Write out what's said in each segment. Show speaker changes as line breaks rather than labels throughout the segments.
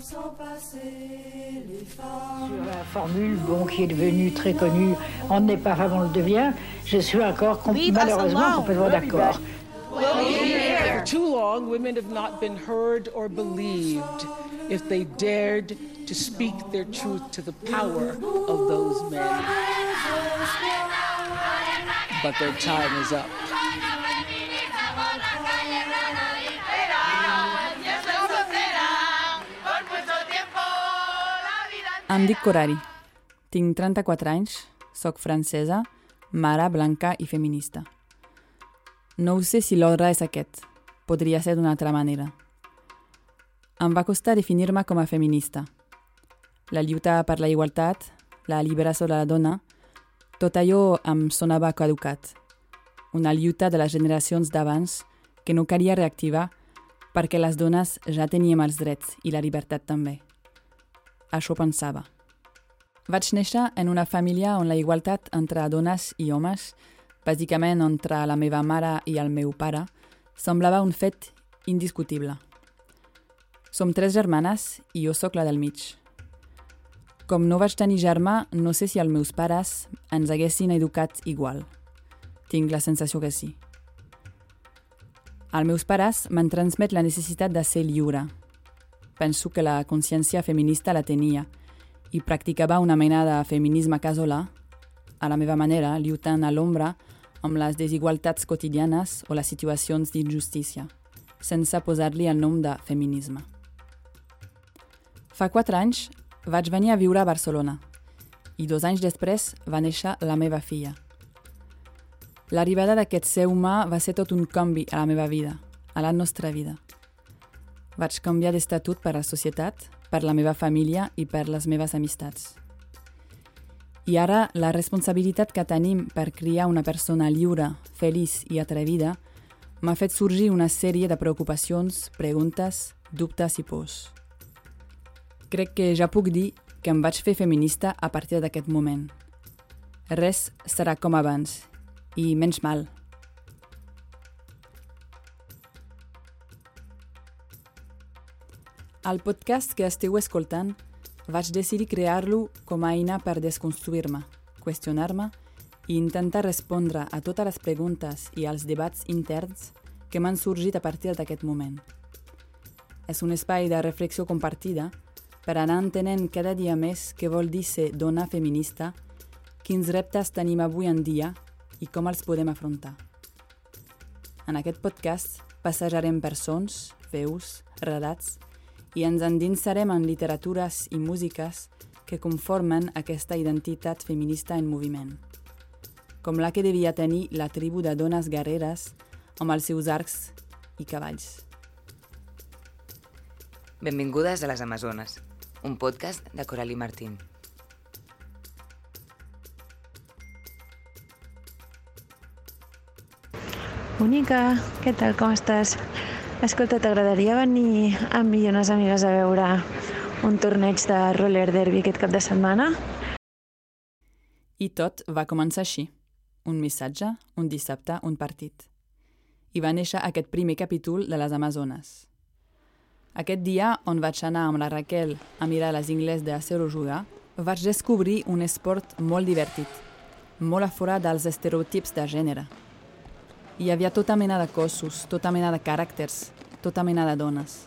Sur la formule bon, qui est devenue très connue, on n'est pas avant le devient, je suis encore malheureusement complètement d'accord.
For too long, women have not been heard or believed if they dared to speak their truth to the power of those men. But their time is up.
Em dic Corari. Tinc 34 anys, sóc francesa, mare, blanca i feminista. No ho sé si l'ordre és aquest. Podria ser d'una altra manera. Em va costar definir-me com a feminista. La lluita per la igualtat, la liberació de la dona, tot allò em sonava caducat. Una lluita de les generacions d'abans que no calia reactivar perquè les dones ja teníem els drets i la llibertat també. Això pensava. Vaig néixer en una família on la igualtat entre dones i homes, bàsicament entre la meva mare i el meu pare, semblava un fet indiscutible. Som tres germanes i jo sóc la del mig. Com no vaig tenir germà, no sé si els meus pares ens haguessin educat igual. Tinc la sensació que sí. Els meus pares m'han transmet la necessitat de ser lliure, penso que la consciència feminista la tenia i practicava una mena de feminisme casolà, a la meva manera, lluitant a l'ombra amb les desigualtats quotidianes o les situacions d'injustícia, sense posar-li el nom de feminisme. Fa quatre anys vaig venir a viure a Barcelona i dos anys després va néixer la meva filla. L'arribada d'aquest ser humà va ser tot un canvi a la meva vida, a la nostra vida. Vaig canviar d'estatut per la societat, per la meva família i per les meves amistats. I ara la responsabilitat que tenim per criar una persona lliure, feliç i atrevida m'ha fet sorgir una sèrie de preocupacions, preguntes, dubtes i pors. Crec que ja puc dir que em vaig fer feminista a partir d'aquest moment. Res serà com abans, i menys mal. El podcast que esteu escoltant vaig decidir crear-lo com a eina per desconstruir-me, qüestionar-me i intentar respondre a totes les preguntes i als debats interns que m'han sorgit a partir d'aquest moment. És un espai de reflexió compartida per anar entenent cada dia més què vol dir ser dona feminista, quins reptes tenim avui en dia i com els podem afrontar. En aquest podcast passejarem per sons, veus, relats i ens endinsarem en literatures i músiques que conformen aquesta identitat feminista en moviment, com la que devia tenir la tribu de dones guerreres amb els seus arcs i cavalls.
Benvingudes a les Amazones, un podcast de Coralie Martín.
Bonica, què tal, com estàs? Escolta, t'agradaria venir amb mi i unes amigues a veure un torneig de roller derby aquest cap de setmana?
I tot va començar així. Un missatge, un dissabte, un partit. I va néixer aquest primer capítol de les Amazones. Aquest dia, on vaig anar amb la Raquel a mirar les ingles de Acero jugar, vaig descobrir un esport molt divertit, molt a fora dels estereotips de gènere. Hi havia tota mena de cossos, tota mena de caràcters, tota mena de dones.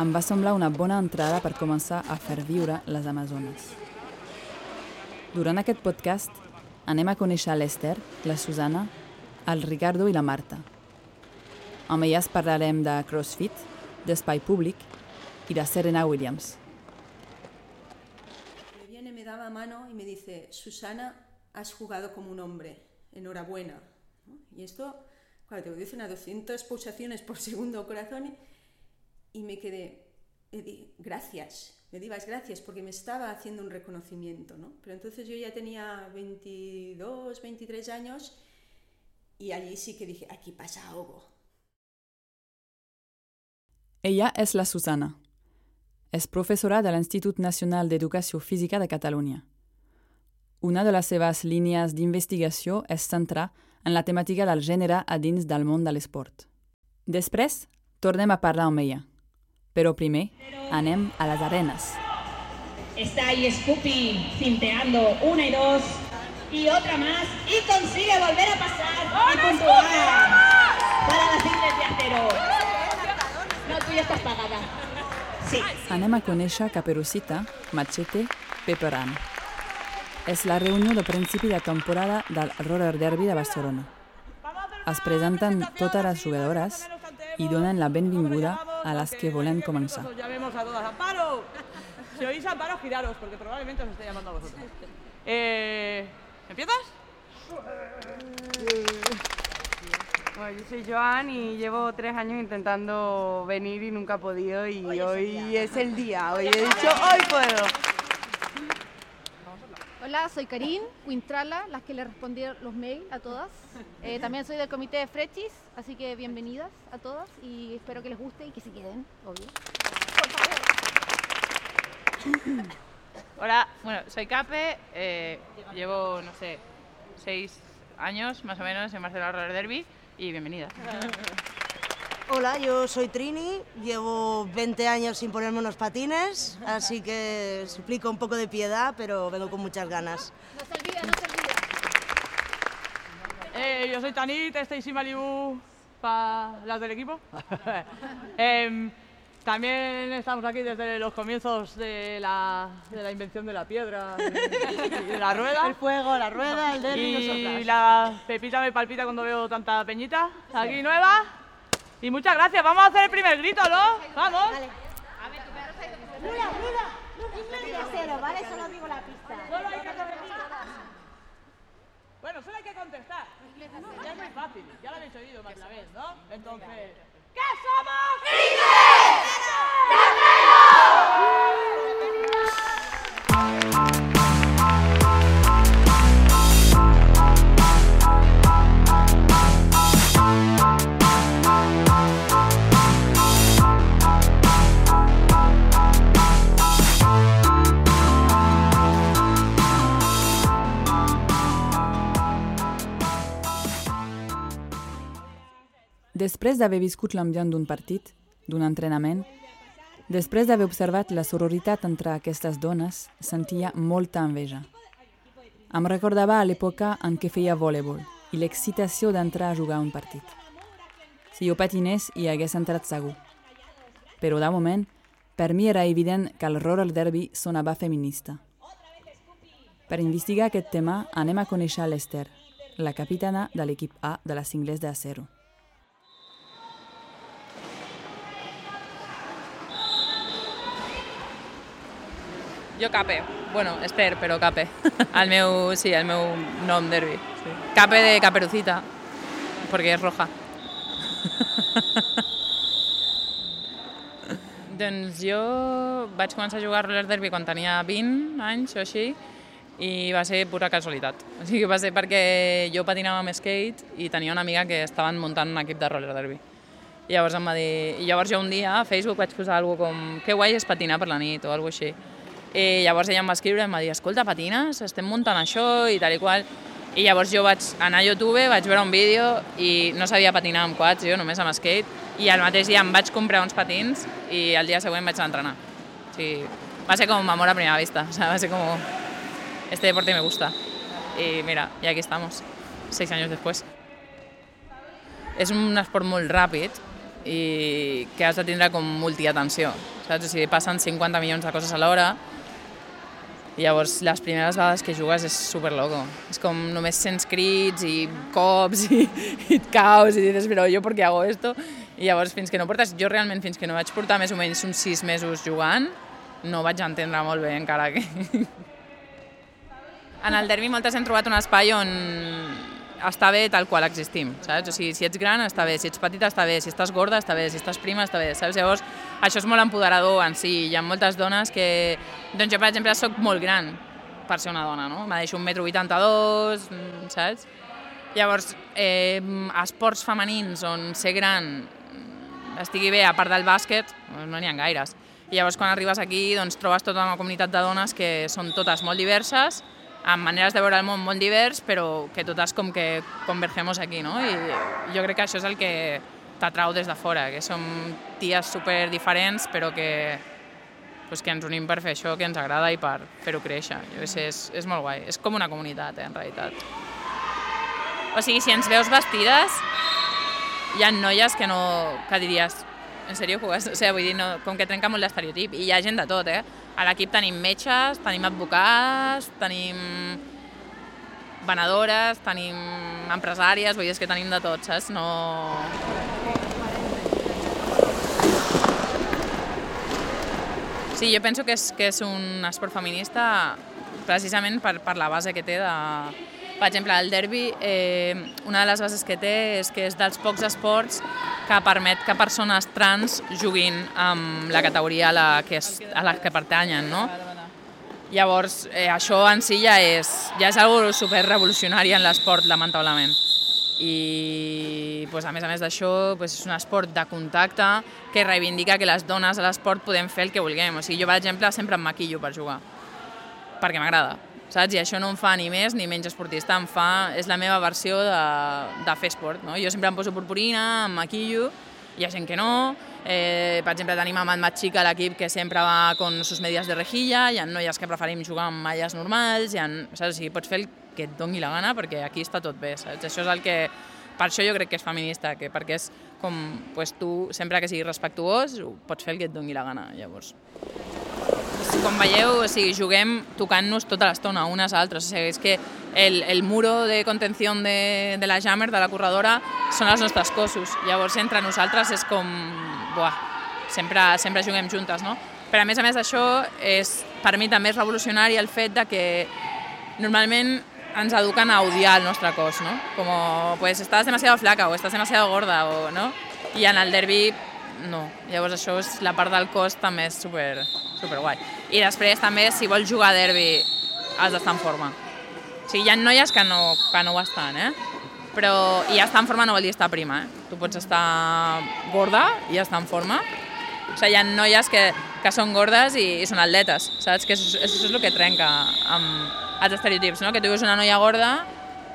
Em va semblar una bona entrada per començar a fer viure les Amazones. Durant aquest podcast anem a conèixer l'Ester, la Susana, el Ricardo i la Marta. Amb elles parlarem de CrossFit, d'espai públic i de Serena Williams.
Me viene, me da la mano y me dice, Susana, has jugado como un hombre, enhorabuena. ¿No? Y esto, claro, te obedecen a 200 pulsaciones por segundo corazón y me quedé, di, gracias, me di las gracias porque me estaba haciendo un reconocimiento, ¿no? Pero entonces yo ya tenía 22, 23 años y allí sí que dije, aquí pasa algo.
Ella és la Susana. És professora de l'Institut Nacional d'Educació Física de Catalunya. Una de les seves línies d'investigació és centrar en la temàtica del gènere a dins del món de l'esport. Després, tornem a parlar amb ella. Però primer anem a les arenes.
Está ahí Scoopy cinteando una y dos y otra más y consigue volver a pasar y puntuar para las ingles de acero. No, tú ya estás pagada. Sí.
Anem a conèixer Caperucita, Machete, Peperan. És la reunió de principi de temporada del Roller Derby de Barcelona. Es presenten totes les jugadores i donen la benvinguda a les que volen començar.
Llamemos a todas. ¡Amparo! Si oís Amparo, giraros, porque probablemente os esté llamando a vosotros. Eh, ¿Empiezas?
Bueno, yo soy Joan y llevo tres años intentando venir y nunca he podido y hoy, es el día. Hoy he dicho, hoy puedo.
Hola, soy Karin Quintrala, las que le respondieron los mails a todas. Eh, también soy del comité de Frechis, así que bienvenidas a todas y espero que les guste y que se queden, obvio.
Hola, bueno, soy Cape, eh, llevo, no sé, seis años más o menos en Barcelona Roller Derby y bienvenida.
Hola, yo soy Trini, llevo 20 años sin ponerme unos patines, así que suplico un poco de piedad, pero vengo con muchas ganas.
No se olvida, no se olvida.
Eh, yo soy Tanit, Stacy Malibu, para las del equipo. Em, también estamos aquí desde los comienzos de la, de la invención de la piedra y de la rueda.
El fuego, la rueda, el derby y
Y
nosotras.
la pepita me palpita cuando veo tanta peñita aquí nueva. Y muchas gracias. Vamos a hacer el primer grito, ¿no? Vamos.
Lula, Lula, de acero, ¿vale? Solo digo la pista.
Solo hay que contestar. Bueno, solo hay que contestar. Ya es muy fácil. Ya lo habéis oído más de una vez, ¿no? Entonces. ¿Qué somos?
Després d'haver viscut l'ambient d'un partit, d'un entrenament, després d'haver observat la sororitat entre aquestes dones, sentia molta enveja. Em recordava a l'època en què feia voleibol i l'excitació d'entrar a jugar un partit. Si jo patinés, hi hagués entrat segur. Però de moment, per mi era evident que el roller derby sonava feminista. Per investigar aquest tema, anem a conèixer l'Ester, la capitana de l'equip A de les Ingles de Acero.
Jo Cape, bueno, Esther, però Cape. El meu, sí, el meu nom derbi. Sí. Cape de Caperucita, perquè és roja. doncs jo vaig començar a jugar a roller derby quan tenia 20 anys o així i va ser pura casualitat. O sigui, va ser perquè jo patinava amb skate i tenia una amiga que estaven muntant un equip de roller derby. I llavors em va dir... I llavors jo un dia a Facebook vaig posar alguna com que guai és patinar per la nit o alguna així. I llavors ella em va escriure i em va dir escolta, patines? Estem muntant això i tal i qual. I llavors jo vaig anar a YouTube, vaig veure un vídeo i no sabia patinar amb quads, jo només amb skate, i el mateix dia em vaig comprar uns patins i el dia següent vaig anar a entrenar. O sigui, va ser com amor a primera vista, o sea, va ser como este deporte me gusta. Y mira, y aquí estamos, seis años después. És un esport molt ràpid i que has de tindre com multiatenció, saps? O sigui, passen 50 milions de coses a l'hora i llavors les primeres vegades que jugues és super loco. És com només sents crits i cops i, i et caus i dius, però jo per què hago esto? I llavors fins que no portes, jo realment fins que no vaig portar més o menys uns sis mesos jugant, no vaig entendre molt bé encara que... En el derbi moltes hem trobat un espai on està bé tal qual existim, saps? O sigui, si ets gran està bé, si ets petita està bé, si estàs gorda està bé, si estàs prima està bé, saps? Llavors, això és molt empoderador en si. Hi ha moltes dones que... Doncs jo, per exemple, sóc molt gran per ser una dona, no? Me deixo un metro 82, mm, saps? Llavors, eh, esports femenins on ser gran estigui bé, a part del bàsquet, no n'hi ha gaires. I llavors, quan arribes aquí, doncs, trobes tota una comunitat de dones que són totes molt diverses, amb maneres de veure el món molt divers, però que totes com que convergemos aquí, no? I jo crec que això és el que t'atrau des de fora, que som ties super diferents, però que, pues, que ens unim per fer això que ens agrada i per fer-ho créixer. Jo sé, és, és molt guai. És com una comunitat, eh, en realitat. O sigui, si ens veus vestides, hi ha noies que no... que diries, en sèrio jugues? O sigui, vull dir, no, com que trenca molt l'estereotip. I hi ha gent de tot, eh? A l'equip tenim metges, tenim advocats, tenim venedores, tenim empresàries, vull dir, és que tenim de tot, saps? No... Sí, jo penso que és, que és un esport feminista precisament per, per la base que té de... Per exemple, el derbi, eh, una de les bases que té és que és dels pocs esports que permet que persones trans juguin amb la categoria a la que, és, a la que pertanyen, no? Llavors, eh, això en si ja és, ja és algo super revolucionari en l'esport, lamentablement. I pues, a més a més d'això pues, és un esport de contacte que reivindica que les dones a l'esport podem fer el que vulguem. O sigui, jo, per exemple, sempre em maquillo per jugar, perquè m'agrada saps? I això no em fa ni més ni menys esportista, em fa, és la meva versió de, de fer esport, no? Jo sempre em poso purpurina, em maquillo, hi ha gent que no, eh, per exemple tenim a Mat Xic a l'equip que sempre va con sus medias de rejilla, hi ha noies que preferim jugar amb malles normals, ha, saps? O sigui, pots fer el que et doni la gana perquè aquí està tot bé, saps? Això és el que, per això jo crec que és feminista, que perquè és com, pues, tu, sempre que siguis respectuós, pots fer el que et doni la gana, llavors com veieu, o sigui, juguem tocant-nos tota l'estona, unes a altres. O sigui, és que el, el muro de contenció de, de la Jammer, de la corredora, són els nostres cossos. Llavors, entre nosaltres és com... Buah, sempre, sempre juguem juntes, no? Però a més a més d'això, per mi també és revolucionari el fet de que normalment ens eduquen a odiar el nostre cos, ¿no? Como, pues, estás demasiado flaca o estás demasiado gorda, o, ¿no? I en el derbi, no. Llavors això és la part del cos també és super, super guai. I després també, si vols jugar a derbi, has d'estar en forma. O sigui, hi ha noies que no, que no ho estan, eh? Però, i estar en forma no vol dir estar prima, eh? Tu pots estar gorda i estar en forma. O sigui, hi ha noies que, que són gordes i, i són atletes, saps? Que això, això és el que trenca amb els estereotips, no? Que tu veus una noia gorda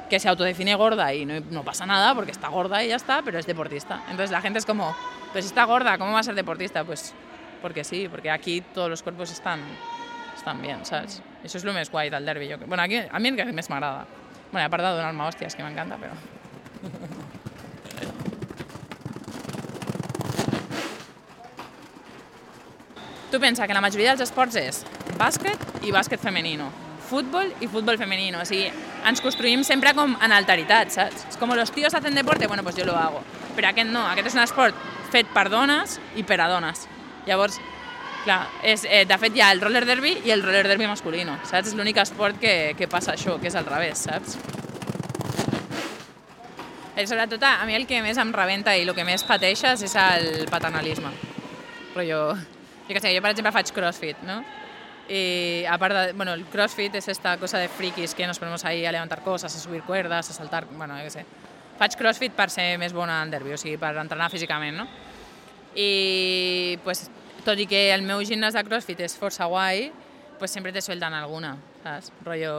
que se autodefine gorda y no, no, pasa nada porque está gorda y ya está, pero es deportista. Entonces la gente es como, pues está gorda, ¿cómo va a ser deportista? Pues porque sí, porque aquí todos los cuerpos están, están bien, ¿sabes? Eso es lo més guai del derbi. Bueno, aquí, a mi el que més m'agrada. Bueno, a part de donar-me hòsties, que m'encanta, però... tu pensa que la majoria dels esports és bàsquet i bàsquet femenino, futbol i futbol femenino. O sigui, ens construïm sempre com en alteritat, saps? És com los tíos hacen deporte, bueno, pues yo lo hago. Però aquest no, aquest és un esport fet per dones i per a dones. Llavors, clar, és, eh, de fet hi ha el roller derby i el roller derby masculino, saps? És l'únic esport que, que passa això, que és al revés, saps? I eh, sobretot a mi el que més em rebenta i el que més pateixes és el paternalisme. Però jo, jo què sé, jo per exemple faig crossfit, no? Y aparte, bueno, el CrossFit es esta cosa de frikis que nos ponemos ahí a levantar cosas, a subir cuerdas, a saltar, bueno, jo què sé. Faig CrossFit per ser més bona en derbi, o sigui, per entrenar físicament, no? I, pues, tot i que el meu gimnàs de CrossFit és força guai, pues sempre te sueltan alguna, saps? Rollo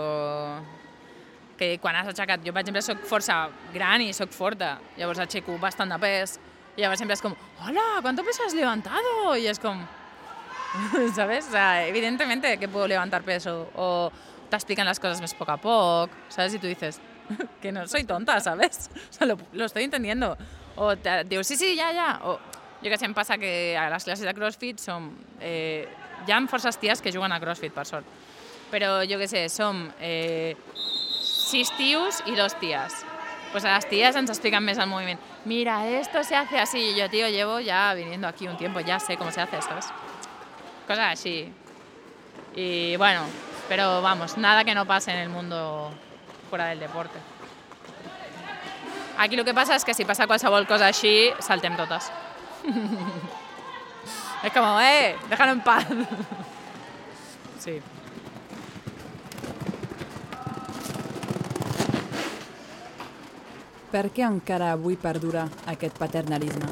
que quan has aixecat, jo per exemple soc força gran i soc forta, llavors aixeco bastant de pes, i llavors sempre és com, hola, ¿cuánto peso has levantado? I és com, ¿sabes? O sea, evidentemente que puedo levantar peso o te explican las cosas más poco a poco, ¿sabes? Y tú dices, que no soy tonta, ¿sabes? O sea, lo, lo estoy entendiendo. O te digo, sí, sí, ya, ya. O jo que sé, em passa que a les classes de CrossFit som... Eh, hi ha forces ties que juguen a CrossFit, per sort. Però jo que sé, som eh, sis tios i dos ties. Pues a las tías ens explican més el moviment. Mira, esto se hace así. Y yo, tío, llevo ya viniendo aquí un tiempo, ya sé cómo se hace, ¿sabes? Cosas así. Y bueno, pero vamos, nada que no pase en el mundo fuera del deporte. Aquí lo que pasa es que si pasa qualsevol cosa així, saltem totes. és com, eh, déjalo en paz. sí.
Per què encara avui perdura aquest paternalisme?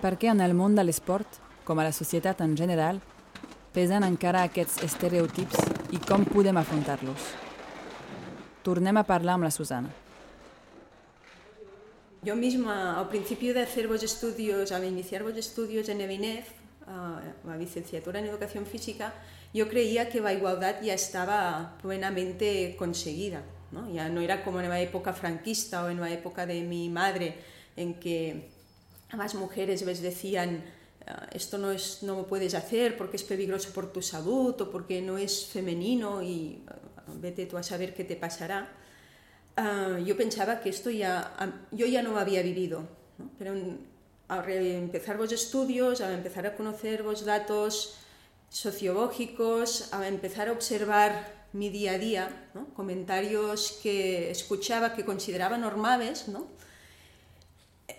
Per què en el món de l'esport com a la societat en general, pesen encara aquests estereotips i com podem afrontar-los. Tornem a parlar amb la Susana.
yo misma, al principio de hacer vos estudios, al iniciar vos estudios en EBINEF, uh, la licenciatura en Educación Física, yo creía que la igualdad ya estaba plenamente conseguida. ¿no? Ya no era como en la época franquista o en la época de mi madre, en que las mujeres les decían esto no, es, no lo puedes hacer porque es peligroso por tu salud o porque no es femenino y uh, vete tú a saber qué te pasará. Uh, yo pensaba que esto ya, yo ya no había vivido, ¿no? pero al empezar vos estudios, al empezar a conocer vos datos sociológicos, al empezar a observar mi día a día, comentarios que escuchaba que consideraba normales, ¿no?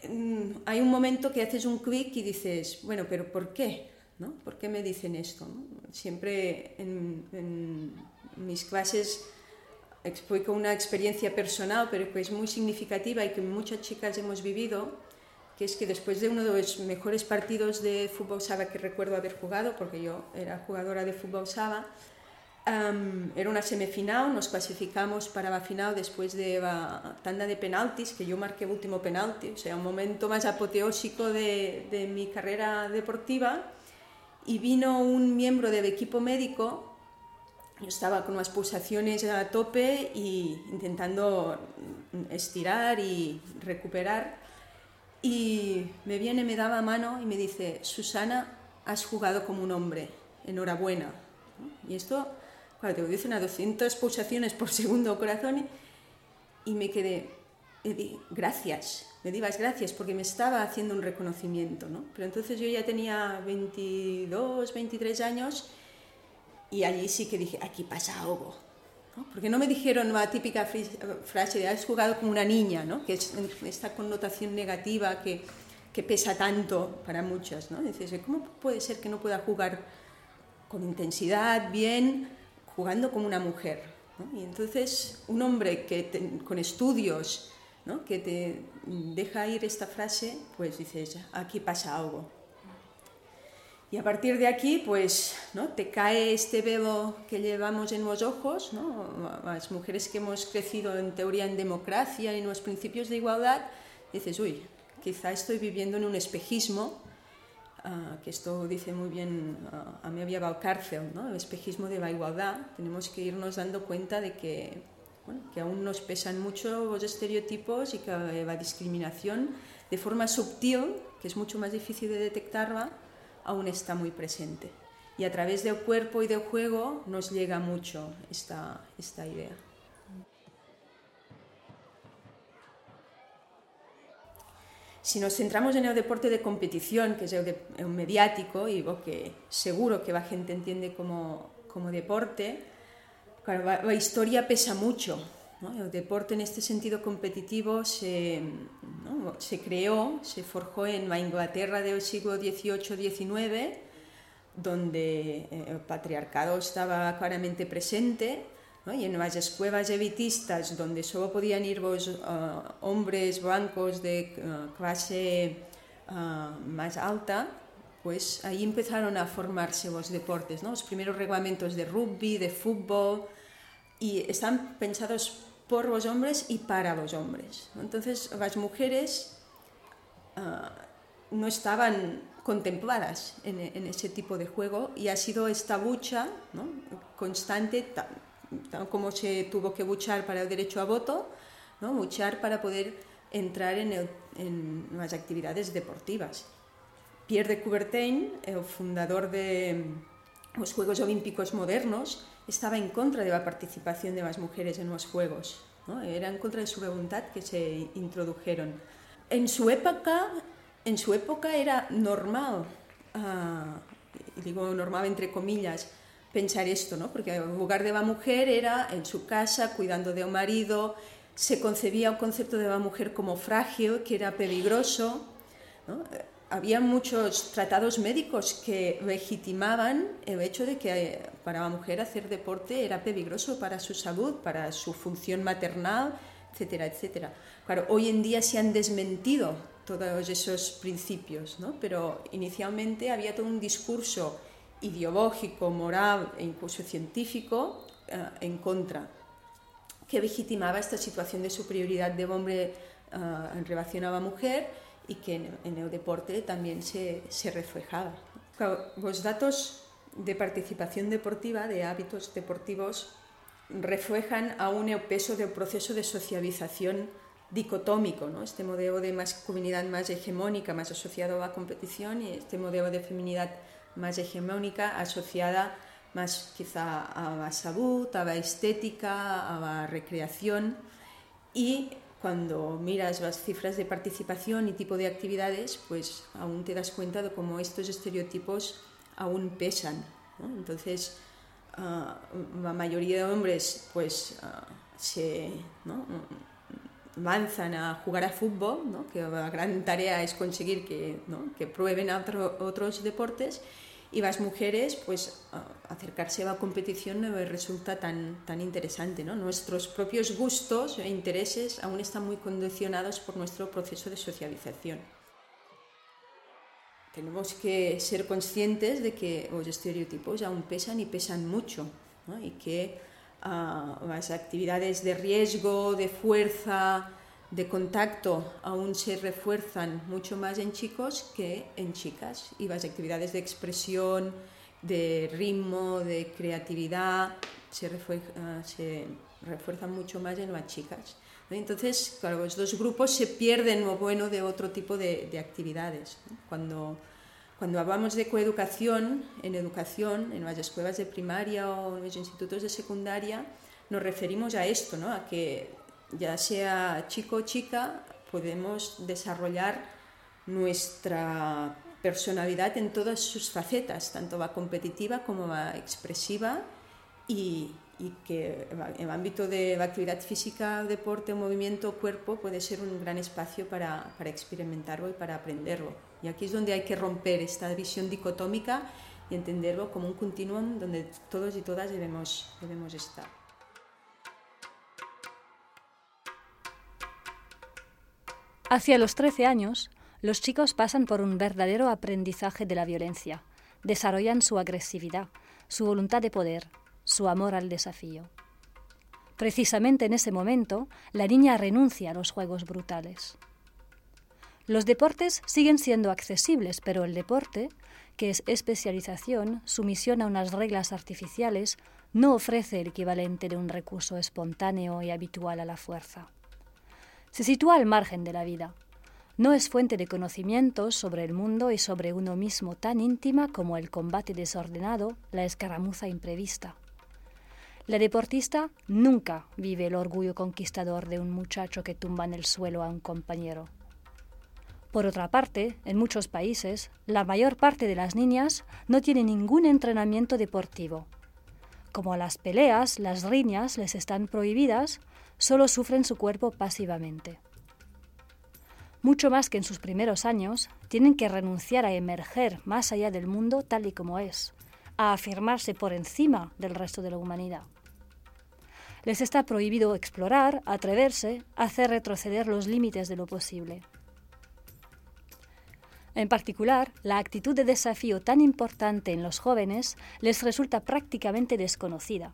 Mm, hay un momento que haces un clic y dices, bueno, pero ¿por qué? ¿no? ¿Por qué me dicen esto? ¿no? Siempre en, en mis clases explico una experiencia personal, pero que es muy significativa y que muchas chicas hemos vivido, que es que después de uno de los mejores partidos de fútbol sala que recuerdo haber jugado, porque yo era jugadora de fútbol sala, um, era una semifinal, nos clasificamos para la final después de la tanda de penaltis, que yo marqué el último penalti, o sea, un momento más apoteósico de, de mi carrera deportiva, y vino un miembro del equipo médico yo estaba con las pulsaciones a tope y intentando estirar y recuperar. Y me viene, me daba mano y me dice, Susana, has jugado como un hombre, enhorabuena. Y esto, claro, te dicen a 200 pulsaciones por segundo corazón y me quedé, gracias, me di las gracias porque me estaba haciendo un reconocimiento. ¿no? Pero entonces yo ya tenía 22, 23 años y allí sí que dije, aquí pasa algo. ¿no? Porque no me dijeron la típica frase de has jugado como una niña, ¿no? que es esta connotación negativa que, que pesa tanto para muchas. ¿no? Dices, ¿cómo puede ser que no pueda jugar con intensidad, bien, jugando como una mujer? ¿no? Y entonces un hombre que te, con estudios ¿no? que te deja ir esta frase, pues dices, aquí pasa algo. Y a partir de aquí, pues, ¿no? te cae este velo que llevamos en los ojos, ¿no? las mujeres que hemos crecido en teoría en democracia y en los principios de igualdad, dices, uy, quizá estoy viviendo en un espejismo, uh, que esto dice muy bien uh, a mí había cárcel, ¿no? el espejismo de la igualdad. Tenemos que irnos dando cuenta de que, bueno, que aún nos pesan mucho los estereotipos y que la discriminación, de forma sutil, que es mucho más difícil de detectarla, aún está muy presente. Y a través del cuerpo y del juego nos llega mucho esta, esta idea. Si nos centramos en el deporte de competición, que es el, de, el mediático y lo que seguro que la gente entiende como, como deporte, claro, la, la historia pesa mucho. ¿no? El deporte en este sentido competitivo se, ¿no? se creó, se forjó en la Inglaterra del siglo XVIII-XIX, donde eh, el patriarcado estaba claramente presente, ¿no? y en las escuelas elitistas, donde solo podían ir los uh, hombres blancos de uh, clase uh, más alta, pues ahí empezaron a formarse los deportes, ¿no? los primeros reglamentos de rugby, de fútbol, y están pensados por los hombres y para los hombres. Entonces las mujeres no estaban contempladas en, en, ese tipo de juego y ha sido esta lucha ¿no? constante, como se tuvo que luchar para el derecho a voto, ¿no? luchar para poder entrar en, el, en las actividades deportivas. Pierre de Coubertin, el fundador de los Juegos Olímpicos modernos, estaba en contra de la participación de las mujeres en los Juegos, ¿no? era en contra de su voluntad que se introdujeron. En su época, en su época era normal, uh, digo normal entre comillas, pensar esto, ¿no? porque el lugar de la mujer era en su casa, cuidando de un marido, se concebía un concepto de la mujer como frágil, que era peligroso. había muchos tratados médicos que legitimaban el hecho de que eh, para la mujer hacer deporte era peligroso para su salud, para su función maternal, etcétera, etcétera. Claro, hoy en día se han desmentido todos esos principios, ¿no? pero inicialmente había todo un discurso ideológico, moral e incluso científico eh, en contra, que legitimaba esta situación de superioridad del hombre uh, en relación a la mujer y que en, el deporte también se, se reflejaba. Los datos de participación deportiva, de hábitos deportivos, reflejan aún el peso del proceso de socialización dicotómico, ¿no? este modelo de masculinidad más hegemónica, más asociado a la competición, y este modelo de feminidad más hegemónica, asociada más quizá a la salud, a la estética, a la recreación. Y cuando miras las cifras de participación y tipo de actividades, pues aún te das cuenta de cómo estos estereotipos aún pesan. Entonces, uh, la mayoría de hombres pues uh, se ¿no? Lanzan a jugar a fútbol, ¿no? que la gran tarea es conseguir que, ¿no? que prueben otro, otros deportes y las mujeres pues acercarse a la competición no resulta tan, tan interesante. ¿no? Nuestros propios gustos e intereses aún están muy condicionados por nuestro proceso de socialización tenemos que ser conscientes de que los estereotipos aún pesan y pesan mucho y que uh, las actividades de riesgo, de fuerza, de contacto aún se refuerzan mucho más en chicos que en chicas y las actividades de expresión, de ritmo, de creatividad se, se refuerzan mucho más en las chicas. Entonces, claro, los dos grupos se pierden lo bueno de otro tipo de, de actividades. Cuando, cuando hablamos de coeducación, en educación, en las escuelas de primaria o en los institutos de secundaria, nos referimos a esto, ¿no? a que ya sea chico o chica, podemos desarrollar nuestra personalidad en todas sus facetas, tanto la competitiva como la expresiva y, y que el ámbito de la actividad física, deporte, movimiento, cuerpo puede ser un gran espacio para, para, experimentarlo y para aprenderlo. Y aquí es donde hay que romper esta visión dicotómica y entenderlo como un continuum donde todos y todas debemos, debemos estar.
Hacia los 13 años, los chicos pasan por un verdadero aprendizaje de la violencia, desarrollan su agresividad, su voluntad de poder, su amor al desafío. Precisamente en ese momento, la niña renuncia a los juegos brutales. Los deportes siguen siendo accesibles, pero el deporte, que es especialización, sumisión a unas reglas artificiales, no ofrece el equivalente de un recurso espontáneo y habitual a la fuerza. Se sitúa al margen de la vida. No es fuente de conocimientos sobre el mundo y sobre uno mismo tan íntima como el combate desordenado, la escaramuza imprevista. La deportista nunca vive el orgullo conquistador de un muchacho que tumba en el suelo a un compañero. Por otra parte, en muchos países, la mayor parte de las niñas no tiene ningún entrenamiento deportivo. Como las peleas, las riñas les están prohibidas, solo sufren su cuerpo pasivamente. Mucho más que en sus primeros años, tienen que renunciar a emerger más allá del mundo tal y como es, a afirmarse por encima del resto de la humanidad les está prohibido explorar, atreverse, hacer retroceder los límites de lo posible. En particular, la actitud de desafío tan importante en los jóvenes les resulta prácticamente desconocida.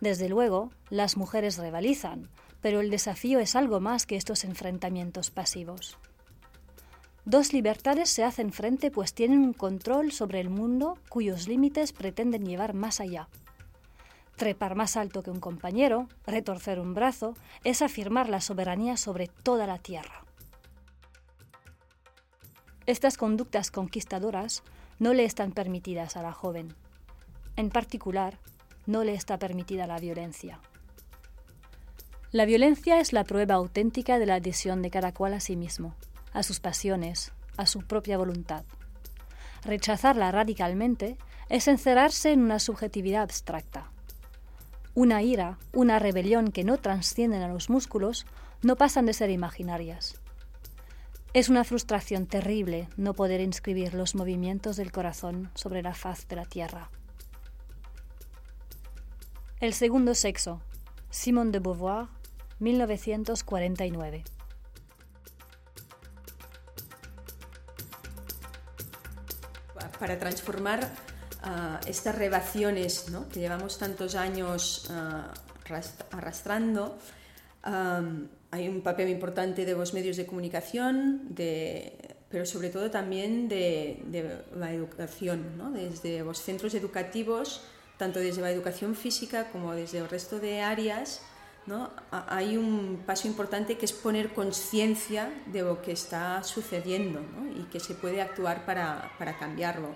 Desde luego, las mujeres rivalizan, pero el desafío es algo más que estos enfrentamientos pasivos. Dos libertades se hacen frente pues tienen un control sobre el mundo cuyos límites pretenden llevar más allá. Trepar más alto que un compañero, retorcer un brazo, es afirmar la soberanía sobre toda la tierra. Estas conductas conquistadoras no le están permitidas a la joven. En particular, no le está permitida la violencia. La violencia es la prueba auténtica de la adhesión de cada cual a sí mismo, a sus pasiones, a su propia voluntad. Rechazarla radicalmente es encerrarse en una subjetividad abstracta, una ira, una rebelión que no trascienden a los músculos, no pasan de ser imaginarias. Es una frustración terrible no poder inscribir los movimientos del corazón sobre la faz de la tierra. El segundo sexo. Simone de Beauvoir, 1949.
Para transformar uh, estas relaciones ¿no? que llevamos tantos años uh, arrastrando, hay un papel importante de los medios de comunicación, de, pero sobre todo también de, de la educación, ¿no? desde los centros educativos, tanto desde la educación física como desde el resto de áreas, ¿no? hay un paso importante que es poner conciencia de lo que está sucediendo ¿no? y que se puede actuar para, para cambiarlo.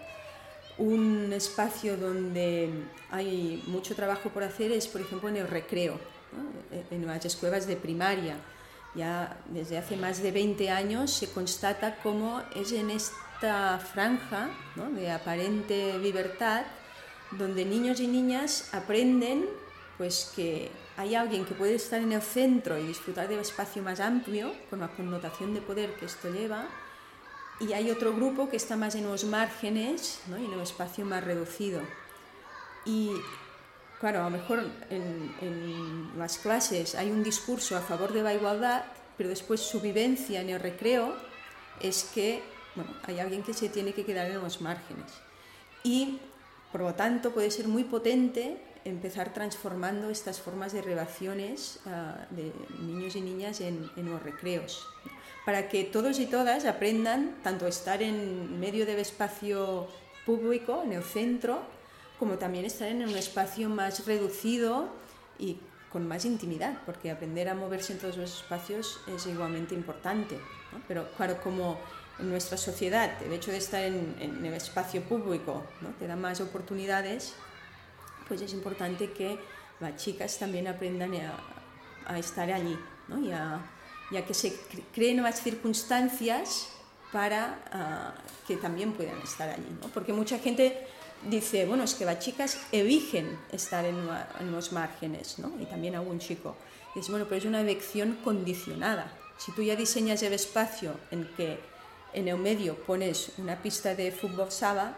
Un espacio donde hay mucho trabajo por hacer es, por ejemplo, en el recreo, en las escuelas de primaria. Ya desde hace más de 20 años se constata cómo es en esta franja ¿no? de aparente libertad donde niños y niñas aprenden pues que hay alguien que puede estar en el centro y disfrutar del espacio más amplio, con la connotación de poder que esto lleva, y hay otro grupo que está más en los márgenes ¿no? y en el espacio más reducido. Y claro, a lo mejor en, en, las clases hay un discurso a favor de la igualdad, pero después su vivencia en el recreo es que bueno, hay alguien que se tiene que quedar en los márgenes. Y por lo tanto puede ser muy potente empezar transformando estas formas de relaciones uh, de niños y niñas en, en los recreos para que todos y todas aprendan tanto estar en medio del espacio público, en el centro, como también estar en un espacio más reducido y con más intimidad, porque aprender a moverse en todos los espacios es igualmente importante. ¿no? Pero claro, como en nuestra sociedad el hecho de estar en, en el espacio público ¿no? te da más oportunidades, pues es importante que las chicas también aprendan a, a estar allí ¿no? y a ya que se creen nuevas circunstancias para uh, que también puedan estar allí. Porque mucha gente dice, bueno, es que las chicas eligen estar en, en los márgenes, ¿no? y también algún chico. Dice, bueno, pero es una elección condicionada. Si tú ya diseñas el espacio en que en el medio pones una pista de fútbol sala,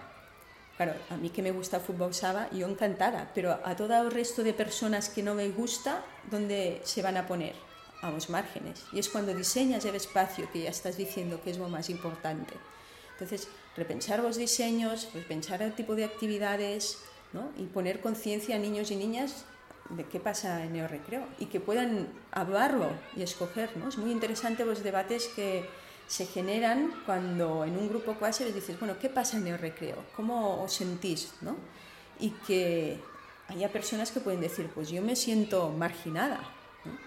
claro, a mí que me gusta fútbol sala, yo encantada, pero a todo el resto de personas que no me gusta, ¿dónde se van a poner? a los márgenes. Y es cuando diseñas el espacio que ya estás diciendo que es lo más importante. Entonces, repensar los diseños, repensar el tipo de actividades ¿no? y poner conciencia a niños y niñas de qué pasa en el recreo y que puedan hablarlo y escoger. ¿no? Es muy interesante los debates que se generan cuando en un grupo clase les dices, bueno, ¿qué pasa en el recreo? ¿Cómo os sentís? ¿no? Y que haya personas que pueden decir, pues yo me siento marginada.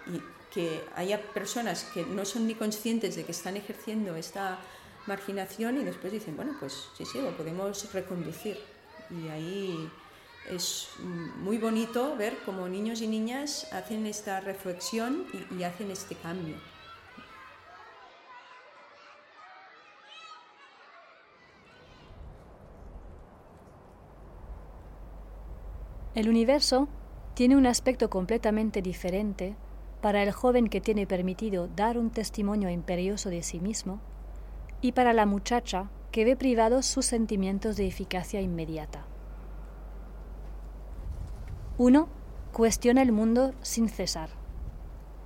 Y que haya personas que no son ni conscientes de que están ejerciendo esta marginación y después dicen, bueno, pues sí, sí, lo podemos reconducir. Y ahí es muy bonito ver cómo niños y niñas hacen esta reflexión y, y hacen este cambio.
El universo tiene un aspecto completamente diferente para el joven que tiene permitido dar un testimonio imperioso de sí mismo, y para la muchacha que ve privados sus sentimientos de eficacia inmediata. Uno cuestiona el mundo sin cesar.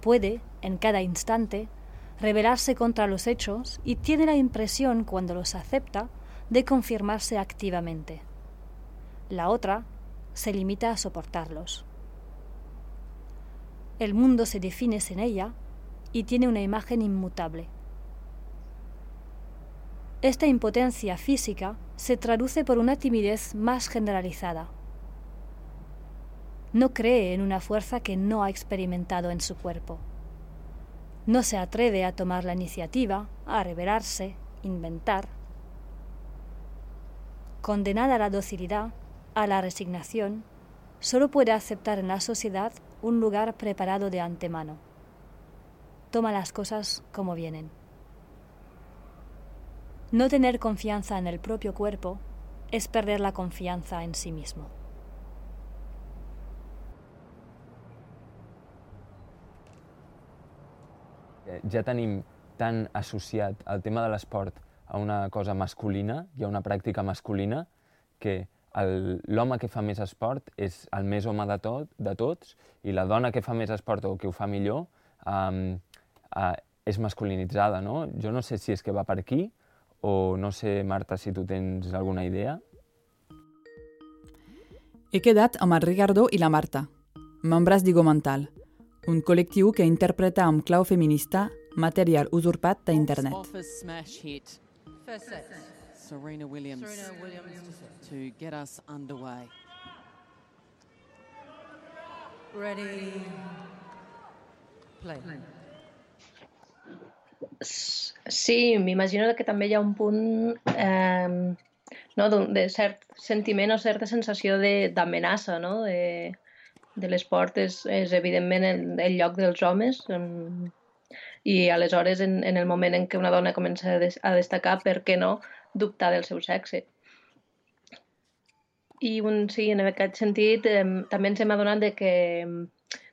Puede, en cada instante, rebelarse contra los hechos y tiene la impresión, cuando los acepta, de confirmarse activamente. La otra se limita a soportarlos. El mundo se define sin ella y tiene una imagen inmutable. Esta impotencia física se traduce por una timidez más generalizada. No cree en una fuerza que no ha experimentado en su cuerpo. No se atreve a tomar la iniciativa, a revelarse, inventar. Condenada a la docilidad, a la resignación, solo puede aceptar en la sociedad un lugar preparado de antemano. Toma las cosas como vienen. No tener confianza en el propio cuerpo es perder la confianza en sí mismo.
Ja tenim tan associat el tema de l'esport a una cosa masculina i a una pràctica masculina que l'home que fa més esport és el més home de, tot, de tots i la dona que fa més esport o que ho fa millor um, uh, és masculinitzada, no? Jo no sé si és que va per aquí o no sé, Marta, si tu tens alguna idea.
He quedat amb el Ricardo i la Marta, membres d'Igo Mental, un col·lectiu que interpreta amb clau feminista material usurpat d'internet.
Serena Williams,
Serena Williams.
to get us underway.
Ready. Play.
Sí, m'imagino que també hi ha un punt eh, no, de cert sentiment o certa sensació d'amenaça, no? De, de l'esport és, és evidentment el, el lloc dels homes em, i aleshores en, en el moment en què una dona comença a, des, a destacar, per què no dubtar del seu sexe? I un, sí, en aquest sentit eh, també ens hem adonat de que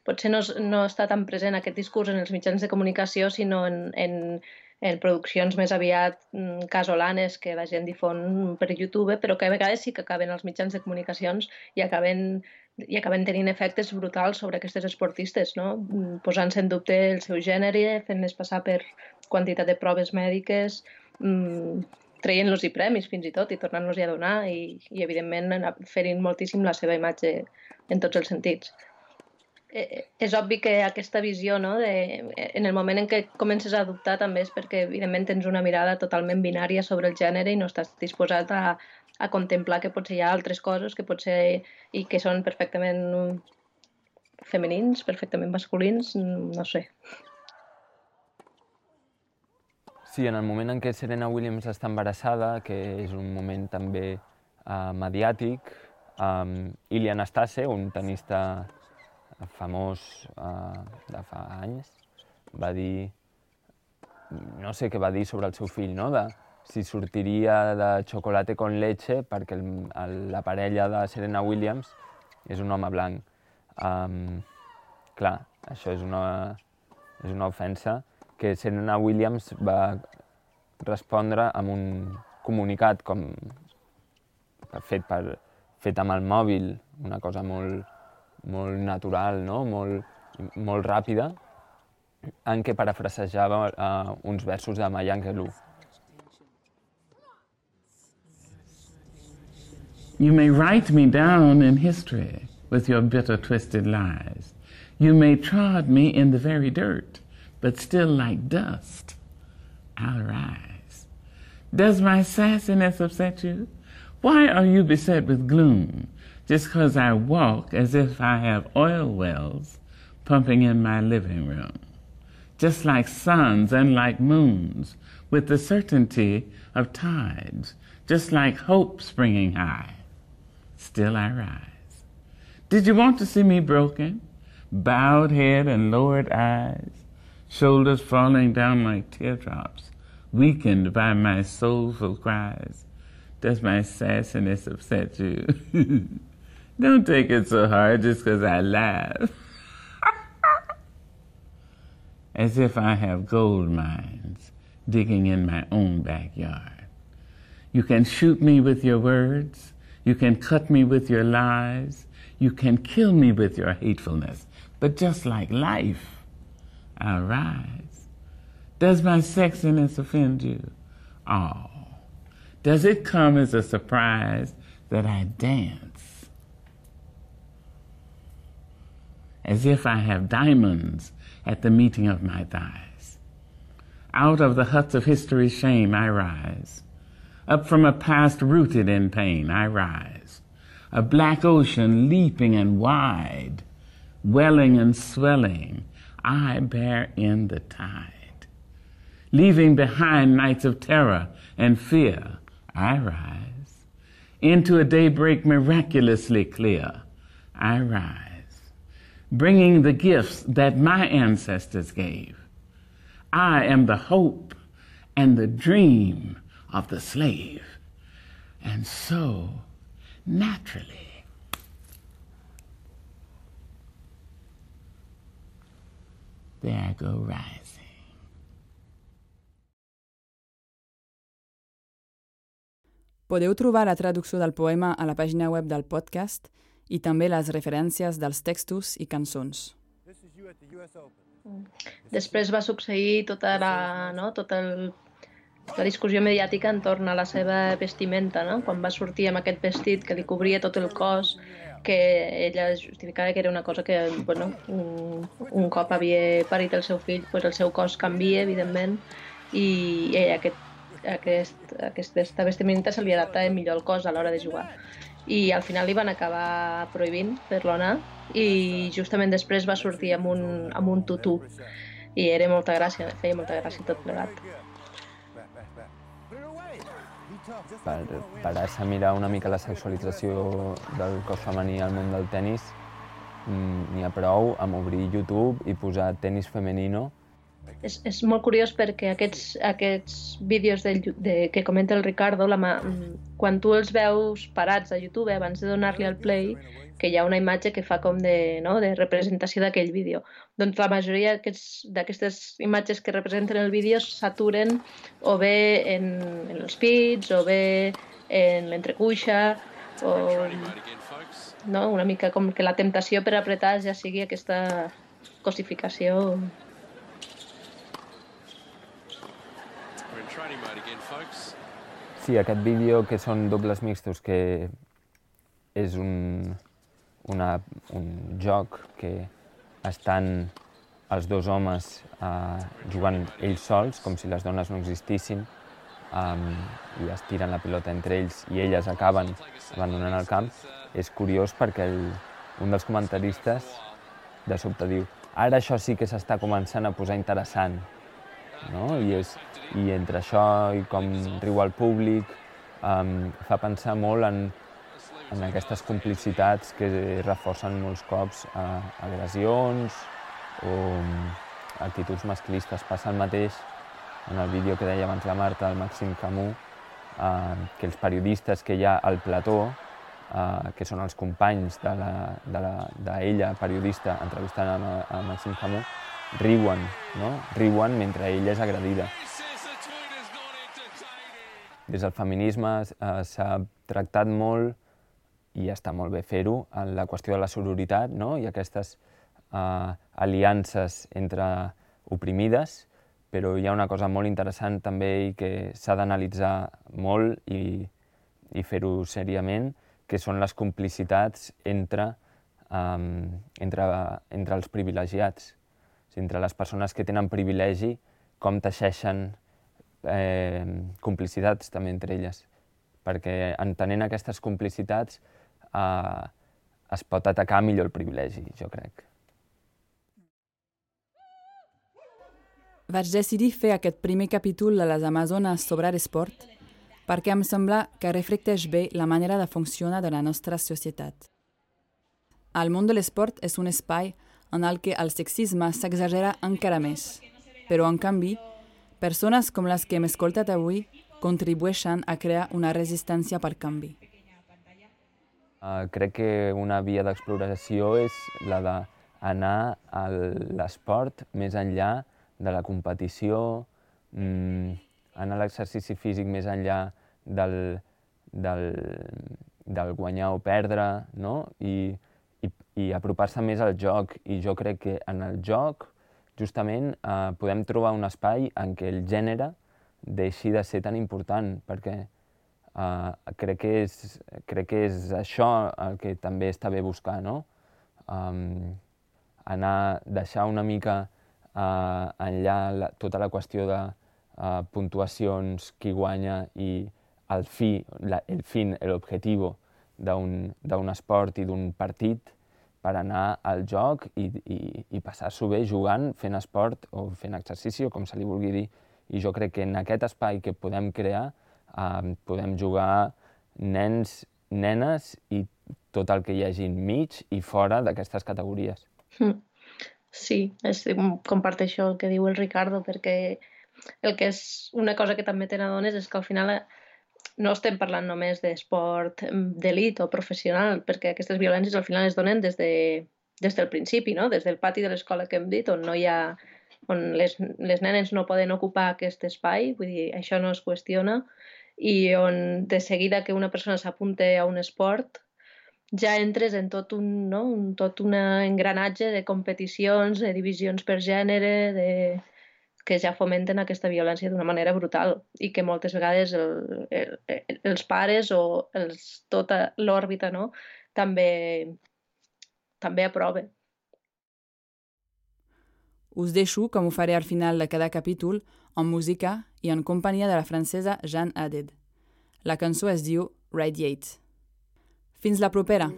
potser no, no està tan present aquest discurs en els mitjans de comunicació, sinó en, en, en produccions més aviat mm, casolanes que la gent difon per YouTube, però que a vegades sí que acaben als mitjans de comunicacions i acaben, i acaben tenint efectes brutals sobre aquestes esportistes, no? Mm, posant-se en dubte el seu gènere, fent-les passar per quantitat de proves mèdiques, mm, traient-los i premis fins i tot i tornant-los a donar i, i evidentment ferint moltíssim la seva imatge en tots els sentits és obvi que aquesta visió, no, de, en el moment en què comences a dubtar també és perquè evidentment tens una mirada totalment binària sobre el gènere i no estàs disposat a, a contemplar que potser hi ha altres coses que potser i que són perfectament femenins, perfectament masculins, no sé.
Sí, en el moment en què Serena Williams està embarassada, que és un moment també uh, mediàtic, um, Ilian Astase, un tenista famós uh, de fa anys, va dir, no sé què va dir sobre el seu fill, no? de si sortiria de Chocolate con leche perquè el, el, la parella de Serena Williams és un home blanc. Um, clar, això és una, és una ofensa que Serena Williams va respondre amb un comunicat com fet, per, fet amb el mòbil, una cosa molt, molt natural, no? molt, molt ràpida, en què parafrasejava uh, uns versos de Maya Angelou.
You may write me down in history with your bitter, twisted lies. You may trod me in the very dirt, but still like dust, I'll rise. Does my sassiness upset you? Why are you beset with gloom? Just 'cause I walk as if I have oil wells pumping in my living room. Just like suns and like moons, with the certainty of tides, just like hope springing high, still I rise. Did you want to see me broken? Bowed head and lowered eyes, shoulders falling down like teardrops, weakened by my soulful cries. Does my sassiness upset you? Don't take it so hard just 'cause I laugh. As if I have gold mines digging in my own backyard. You can shoot me with your words. You can cut me with your lies. You can kill me with your hatefulness. But just like life, I'll rise. Does my sexiness offend you? Oh. Does it come as a surprise that I dance? As if I have diamonds at the meeting of my thighs. Out of the huts of history's shame I rise. Up from a past rooted in pain I rise. A black ocean leaping and wide, welling and swelling, I bear in the tide. Leaving behind nights of terror and fear, I rise. Into a daybreak miraculously clear, I rise. Bringing the gifts that my ancestors gave. I am the hope and the dream of the slave. And so, naturally, there I go rising.
Podeu trobar la traducció del poema a la pàgina web del podcast i també les referències dels textos i cançons.
Després va succeir tota la, no, tot el, la discussió mediàtica entorn a la seva vestimenta, no? quan va sortir amb aquest vestit que li cobria tot el cos, que ella justificava que era una cosa que, bueno, un, un cop havia parit el seu fill, pues el seu cos canvia, evidentment, i, i aquest, aquest, aquesta vestimenta se li adaptava millor al cos a l'hora de jugar. I al final li van acabar prohibint fer-lo anar i justament després va sortir amb un, amb un tutú i era molta gràcia, feia molta gràcia tot plegat.
per parar-se a mirar una mica la sexualització del cos femení al món del tennis, mm, n'hi ha prou amb obrir YouTube i posar tenis femenino.
És, és molt curiós perquè aquests, aquests vídeos de, de, que comenta el Ricardo, la, quan tu els veus parats a YouTube abans de donar-li al play, que hi ha una imatge que fa com de, no, de representació d'aquell vídeo. Doncs la majoria d'aquestes imatges que representen el vídeo s'aturen o bé en, en els pits, o bé en l'entrecuixa, o no, una mica com que la temptació per apretar ja sigui aquesta cosificació
Sí, aquest vídeo que són dobles mixtos, que és un, una, un joc que estan els dos homes eh, jugant ells sols, com si les dones no existissin, um, i es tiren la pilota entre ells i elles acaben abandonant el camp, és curiós perquè el, un dels comentaristes de sobte diu ara això sí que s'està començant a posar interessant, no? I, és, i entre això i com riu el públic, um, fa pensar molt en en aquestes complicitats que reforcen molts cops eh, agressions o mm, actituds masclistes. Passa el mateix en el vídeo que deia abans la Marta, el Màxim Camus, eh, que els periodistes que hi ha al plató, eh, que són els companys d'ella, de la, de ella, periodista, entrevistant a, a Màxim Camus, riuen, no? riuen mentre ella és agredida. Des del feminisme eh, s'ha tractat molt i està molt bé fer-ho, en la qüestió de la sororitat no? i aquestes uh, aliances entre oprimides, però hi ha una cosa molt interessant també i que s'ha d'analitzar molt i, i fer-ho seriament, que són les complicitats entre, um, entre, entre els privilegiats, entre les persones que tenen privilegi, com teixeixen eh, complicitats també entre elles. Perquè entenent aquestes complicitats eh, es pot atacar millor el privilegi, jo crec.
Vaig decidir fer aquest primer capítol de les Amazones sobre l'esport perquè em sembla que reflecteix bé la manera de funcionar de la nostra societat. El món de l'esport és un espai en el que el sexisme s'exagera encara més, però en canvi, persones com les que hem escoltat avui contribueixen a crear una resistència per canvi.
Uh, crec que una via d'exploració és la d'anar a l'esport més enllà de la competició, mm, anar a l'exercici físic més enllà del, del, del guanyar o perdre, no? I, i, apropar-se més al joc. I jo crec que en el joc, justament, eh, podem trobar un espai en què el gènere deixi de ser tan important, perquè Uh, crec, que és, crec que és això el que també està bé buscar, no? Um, anar, deixar una mica uh, enllà la, tota la qüestió de uh, puntuacions, qui guanya i el fi, la, el fin, l'objectiu d'un esport i d'un partit per anar al joc i, i, i passar-s'ho bé jugant, fent esport o fent exercici o com se li vulgui dir. I jo crec que en aquest espai que podem crear Uh, podem jugar nens, nenes i tot el que hi hagi enmig i fora d'aquestes categories.
Hm. Sí, és, comparteixo el que diu el Ricardo, perquè el que és una cosa que també tenen dones és que al final no estem parlant només d'esport d'elit o professional, perquè aquestes violències al final es donen des, de, des del principi, no? des del pati de l'escola que hem dit, on no hi ha on les, les nenes no poden ocupar aquest espai, vull dir, això no es qüestiona, i on de seguida que una persona s'apunte a un esport ja entres en tot un, no? un tot un engranatge de competicions, de divisions per gènere, de que ja fomenten aquesta violència d'una manera brutal i que moltes vegades el, el, el, els pares o els, tota l'òrbita no? també, també aprova.
Us deixo, com ho faré al final de cada capítol, en música i en companyia de la francesa Jeanne Haddad. La cançó es diu Radiate. Fins la propera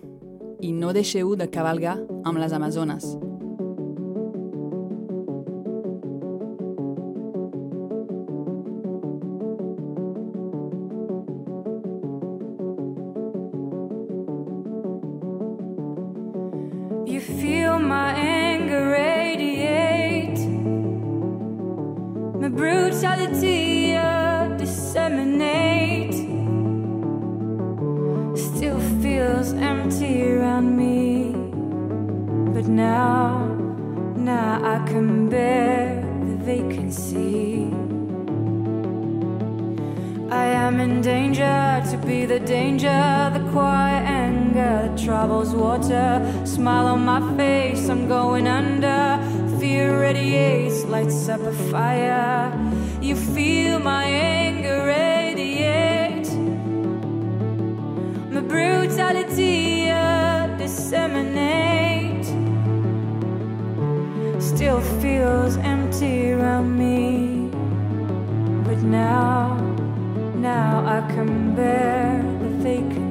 i no deixeu de cavalgar amb les Amazones.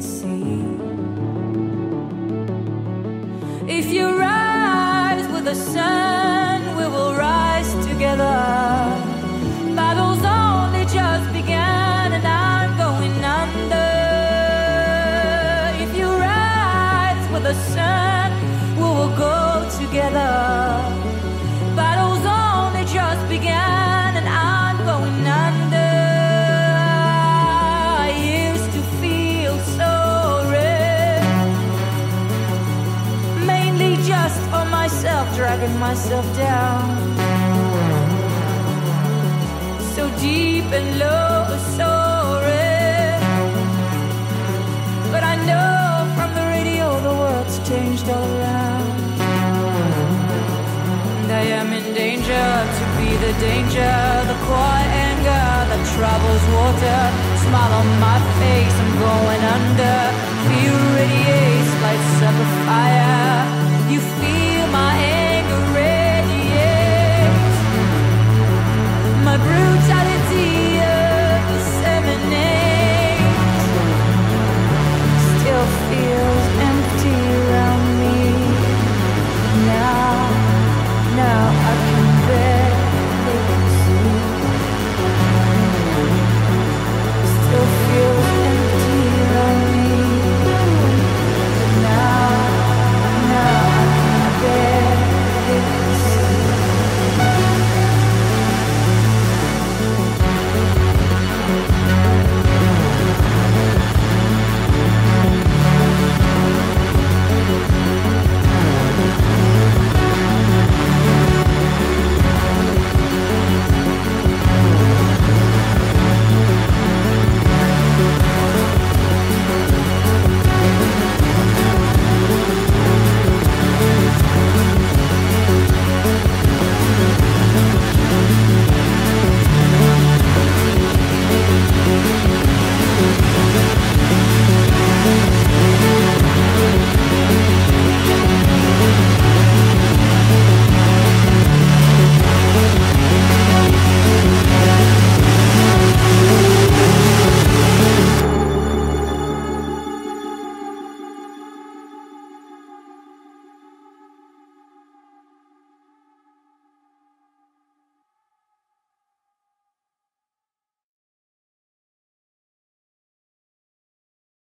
see. myself down. So deep and low soaring but i know from the radio the world's changed all around. And i am in danger to be the danger the quiet anger that troubles water. Smile on my face i'm going under. Fear radiates lights up a fire